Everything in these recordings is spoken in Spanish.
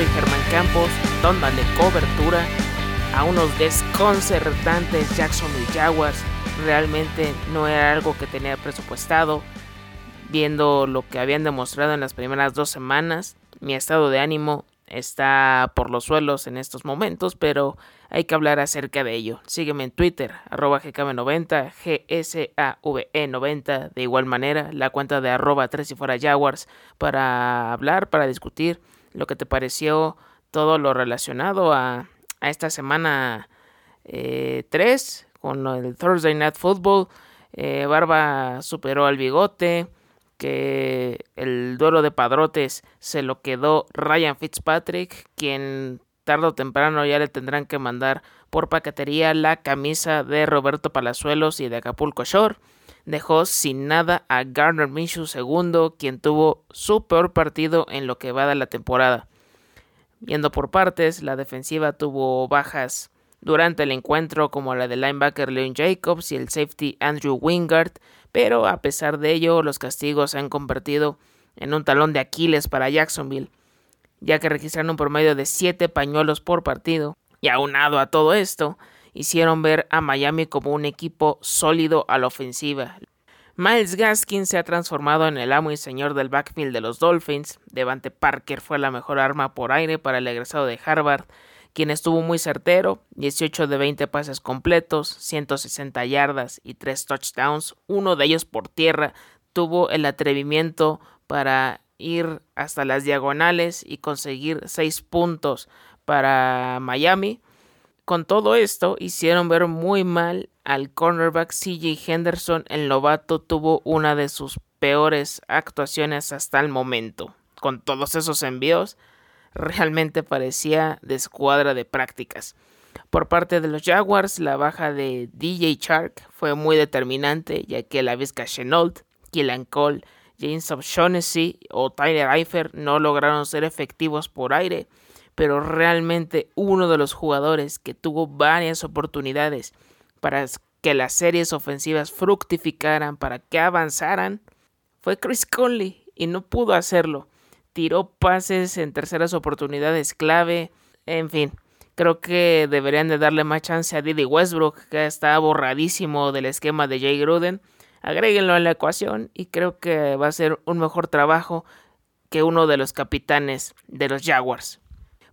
soy Germán Campos, dándole cobertura a unos desconcertantes Jacksonville Jaguars. Realmente no era algo que tenía presupuestado. Viendo lo que habían demostrado en las primeras dos semanas, mi estado de ánimo está por los suelos en estos momentos, pero hay que hablar acerca de ello. Sígueme en Twitter, arroba GKB90, GSAVE90, de igual manera, la cuenta de arroba 3 y fuera Jaguars, para hablar, para discutir lo que te pareció todo lo relacionado a, a esta semana 3 eh, con el Thursday Night Football. Eh, Barba superó al bigote que el duelo de padrotes se lo quedó Ryan Fitzpatrick, quien tarde o temprano ya le tendrán que mandar por paquetería la camisa de Roberto Palazuelos y de Acapulco Shore. Dejó sin nada a Garner Minshew II, quien tuvo su peor partido en lo que va de la temporada. Viendo por partes, la defensiva tuvo bajas durante el encuentro como la del linebacker Leon Jacobs y el safety Andrew Wingard, pero a pesar de ello los castigos se han convertido en un talón de Aquiles para Jacksonville, ya que registraron un promedio de 7 pañuelos por partido, y aunado a todo esto, hicieron ver a Miami como un equipo sólido a la ofensiva. Miles Gaskin se ha transformado en el amo y señor del backfield de los Dolphins. Devante Parker fue la mejor arma por aire para el egresado de Harvard, quien estuvo muy certero, 18 de 20 pases completos, 160 yardas y 3 touchdowns, uno de ellos por tierra, tuvo el atrevimiento para ir hasta las diagonales y conseguir 6 puntos para Miami. Con todo esto, hicieron ver muy mal al cornerback CJ Henderson. El novato tuvo una de sus peores actuaciones hasta el momento. Con todos esos envíos, realmente parecía de escuadra de prácticas. Por parte de los Jaguars, la baja de DJ Shark fue muy determinante, ya que la Vizca Chenault, Killan Cole, James O'Shaughnessy o Tyler Eifert no lograron ser efectivos por aire, pero realmente uno de los jugadores que tuvo varias oportunidades para que las series ofensivas fructificaran, para que avanzaran, fue Chris Conley y no pudo hacerlo tiró pases en terceras oportunidades clave, en fin. Creo que deberían de darle más chance a Diddy Westbrook, que está borradísimo del esquema de Jay Gruden. Agréguenlo a la ecuación y creo que va a ser un mejor trabajo que uno de los capitanes de los Jaguars.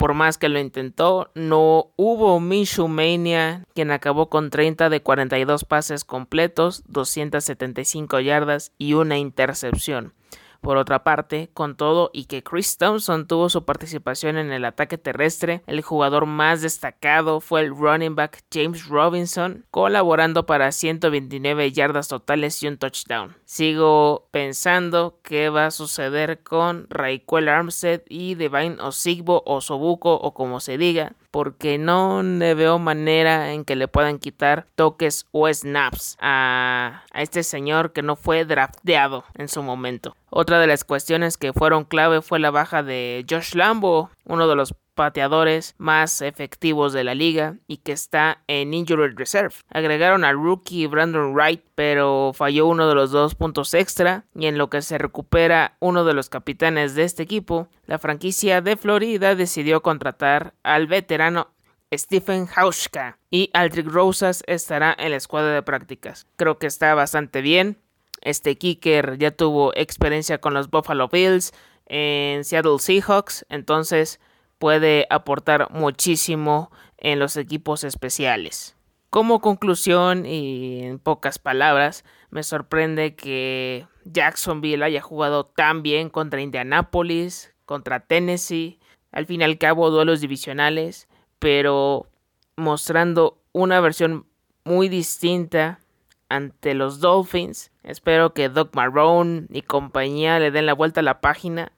Por más que lo intentó, no hubo Mania, quien acabó con 30 de 42 pases completos, 275 yardas y una intercepción. Por otra parte, con todo y que Chris Thompson tuvo su participación en el ataque terrestre, el jugador más destacado fue el running back James Robinson, colaborando para 129 yardas totales y un touchdown. Sigo pensando qué va a suceder con Raquel Armstead y Devine Osigbo o Sobuco o como se diga, porque no le veo manera en que le puedan quitar toques o snaps a, a este señor que no fue drafteado en su momento. Otra de las cuestiones que fueron clave fue la baja de Josh Lambo, uno de los pateadores más efectivos de la liga y que está en Injured Reserve. Agregaron al rookie Brandon Wright, pero falló uno de los dos puntos extra y en lo que se recupera uno de los capitanes de este equipo, la franquicia de Florida decidió contratar al veterano Stephen Hauschka y Aldrich Rosas estará en la escuadra de prácticas. Creo que está bastante bien. Este kicker ya tuvo experiencia con los Buffalo Bills en Seattle Seahawks, entonces puede aportar muchísimo en los equipos especiales. Como conclusión y en pocas palabras, me sorprende que Jacksonville haya jugado tan bien contra Indianapolis, contra Tennessee, al fin y al cabo duelos divisionales, pero mostrando una versión muy distinta ante los Dolphins. Espero que Doc Marrone y compañía le den la vuelta a la página.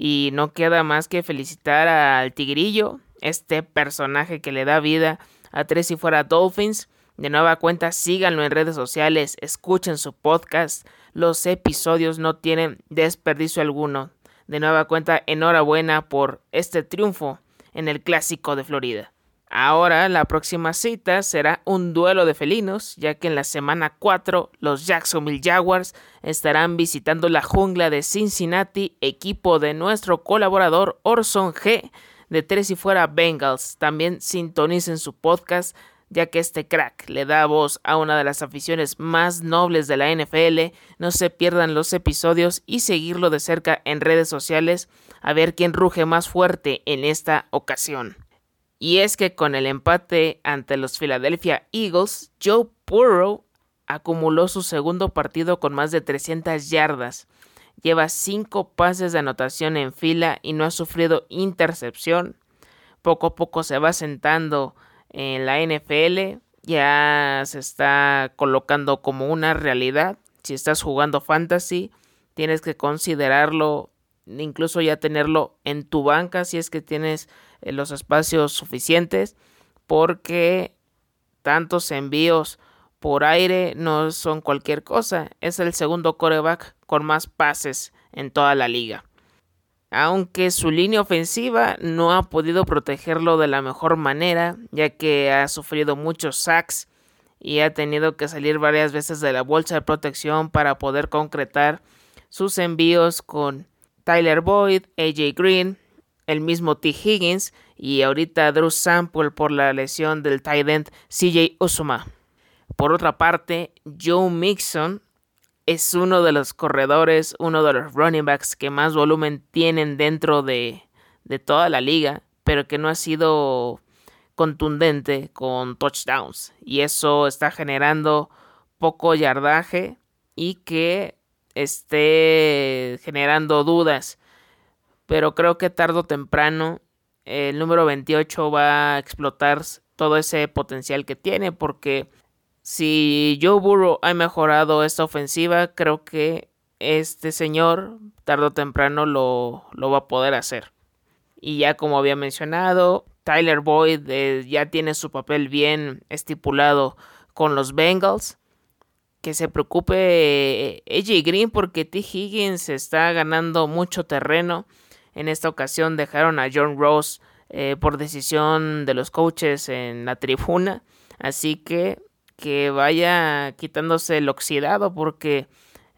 Y no queda más que felicitar al Tigrillo, este personaje que le da vida a Tres y Fuera Dolphins. De nueva cuenta, síganlo en redes sociales, escuchen su podcast. Los episodios no tienen desperdicio alguno. De nueva cuenta, enhorabuena por este triunfo en el Clásico de Florida. Ahora la próxima cita será un duelo de felinos, ya que en la semana 4 los Jacksonville Jaguars estarán visitando la jungla de Cincinnati, equipo de nuestro colaborador Orson G de Tres y Fuera Bengals. También sintonicen su podcast, ya que este crack le da voz a una de las aficiones más nobles de la NFL. No se pierdan los episodios y seguirlo de cerca en redes sociales a ver quién ruge más fuerte en esta ocasión. Y es que con el empate ante los Philadelphia Eagles, Joe Burrow acumuló su segundo partido con más de 300 yardas. Lleva 5 pases de anotación en fila y no ha sufrido intercepción. Poco a poco se va sentando en la NFL. Ya se está colocando como una realidad. Si estás jugando fantasy, tienes que considerarlo, incluso ya tenerlo en tu banca si es que tienes eh, los espacios suficientes porque tantos envíos por aire no son cualquier cosa. Es el segundo coreback con más pases en toda la liga. Aunque su línea ofensiva no ha podido protegerlo de la mejor manera, ya que ha sufrido muchos sacks y ha tenido que salir varias veces de la bolsa de protección para poder concretar sus envíos con Tyler Boyd, AJ Green, el mismo T. Higgins y ahorita Drew Sample por la lesión del tight end CJ Usuma. Por otra parte, Joe Mixon es uno de los corredores, uno de los running backs que más volumen tienen dentro de, de toda la liga, pero que no ha sido contundente con touchdowns. Y eso está generando poco yardaje y que esté generando dudas pero creo que tarde o temprano el número 28 va a explotar todo ese potencial que tiene porque si Joe Burrow ha mejorado esta ofensiva, creo que este señor tarde o temprano lo, lo va a poder hacer. Y ya como había mencionado, Tyler Boyd eh, ya tiene su papel bien estipulado con los Bengals. Que se preocupe eh, AJ Green porque T. Higgins está ganando mucho terreno en esta ocasión dejaron a John Ross eh, por decisión de los coaches en la tribuna. Así que que vaya quitándose el oxidado porque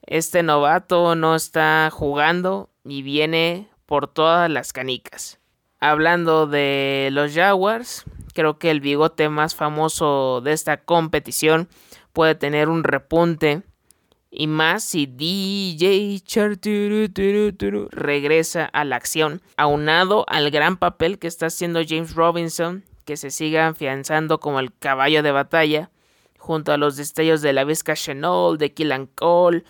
este novato no está jugando y viene por todas las canicas. Hablando de los Jaguars, creo que el bigote más famoso de esta competición puede tener un repunte y más si DJ regresa a la acción, aunado al gran papel que está haciendo James Robinson, que se siga afianzando como el caballo de batalla, junto a los destellos de la Vizca Chenol, de Killan Cole,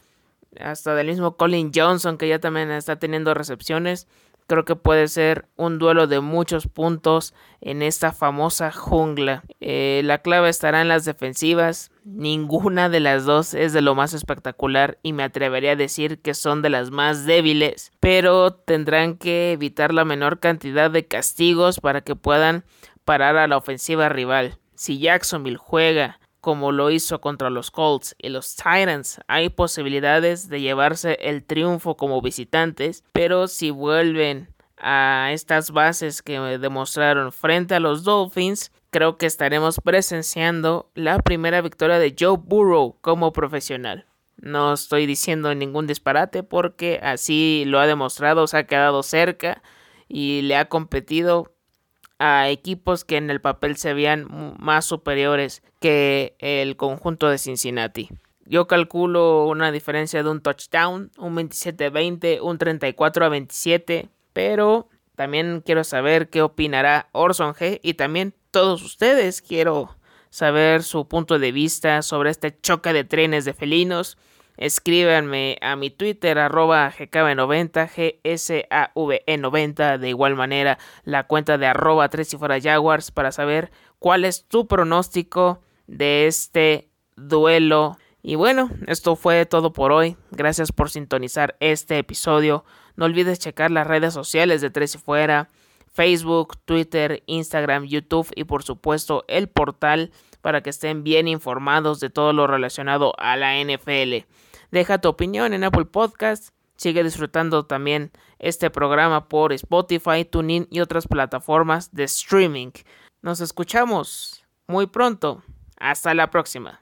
hasta del mismo Colin Johnson, que ya también está teniendo recepciones. Creo que puede ser un duelo de muchos puntos en esta famosa jungla. Eh, la clave estará en las defensivas. Ninguna de las dos es de lo más espectacular y me atrevería a decir que son de las más débiles. Pero tendrán que evitar la menor cantidad de castigos para que puedan parar a la ofensiva rival. Si Jacksonville juega como lo hizo contra los Colts y los Titans, hay posibilidades de llevarse el triunfo como visitantes, pero si vuelven a estas bases que demostraron frente a los Dolphins, creo que estaremos presenciando la primera victoria de Joe Burrow como profesional. No estoy diciendo ningún disparate porque así lo ha demostrado, se ha quedado cerca y le ha competido a equipos que en el papel se veían más superiores que el conjunto de Cincinnati. Yo calculo una diferencia de un touchdown, un 27-20, un 34-27, pero también quiero saber qué opinará Orson G y también todos ustedes quiero saber su punto de vista sobre este choque de trenes de felinos Escríbanme a mi Twitter, arroba GKB90, GSAVE90. De igual manera, la cuenta de arroba 3 y fuera Jaguars para saber cuál es tu pronóstico de este duelo. Y bueno, esto fue todo por hoy. Gracias por sintonizar este episodio. No olvides checar las redes sociales de Tres y Fuera, Facebook, Twitter, Instagram, YouTube y por supuesto el portal para que estén bien informados de todo lo relacionado a la NFL. Deja tu opinión en Apple Podcast. Sigue disfrutando también este programa por Spotify, TuneIn y otras plataformas de streaming. Nos escuchamos muy pronto. Hasta la próxima.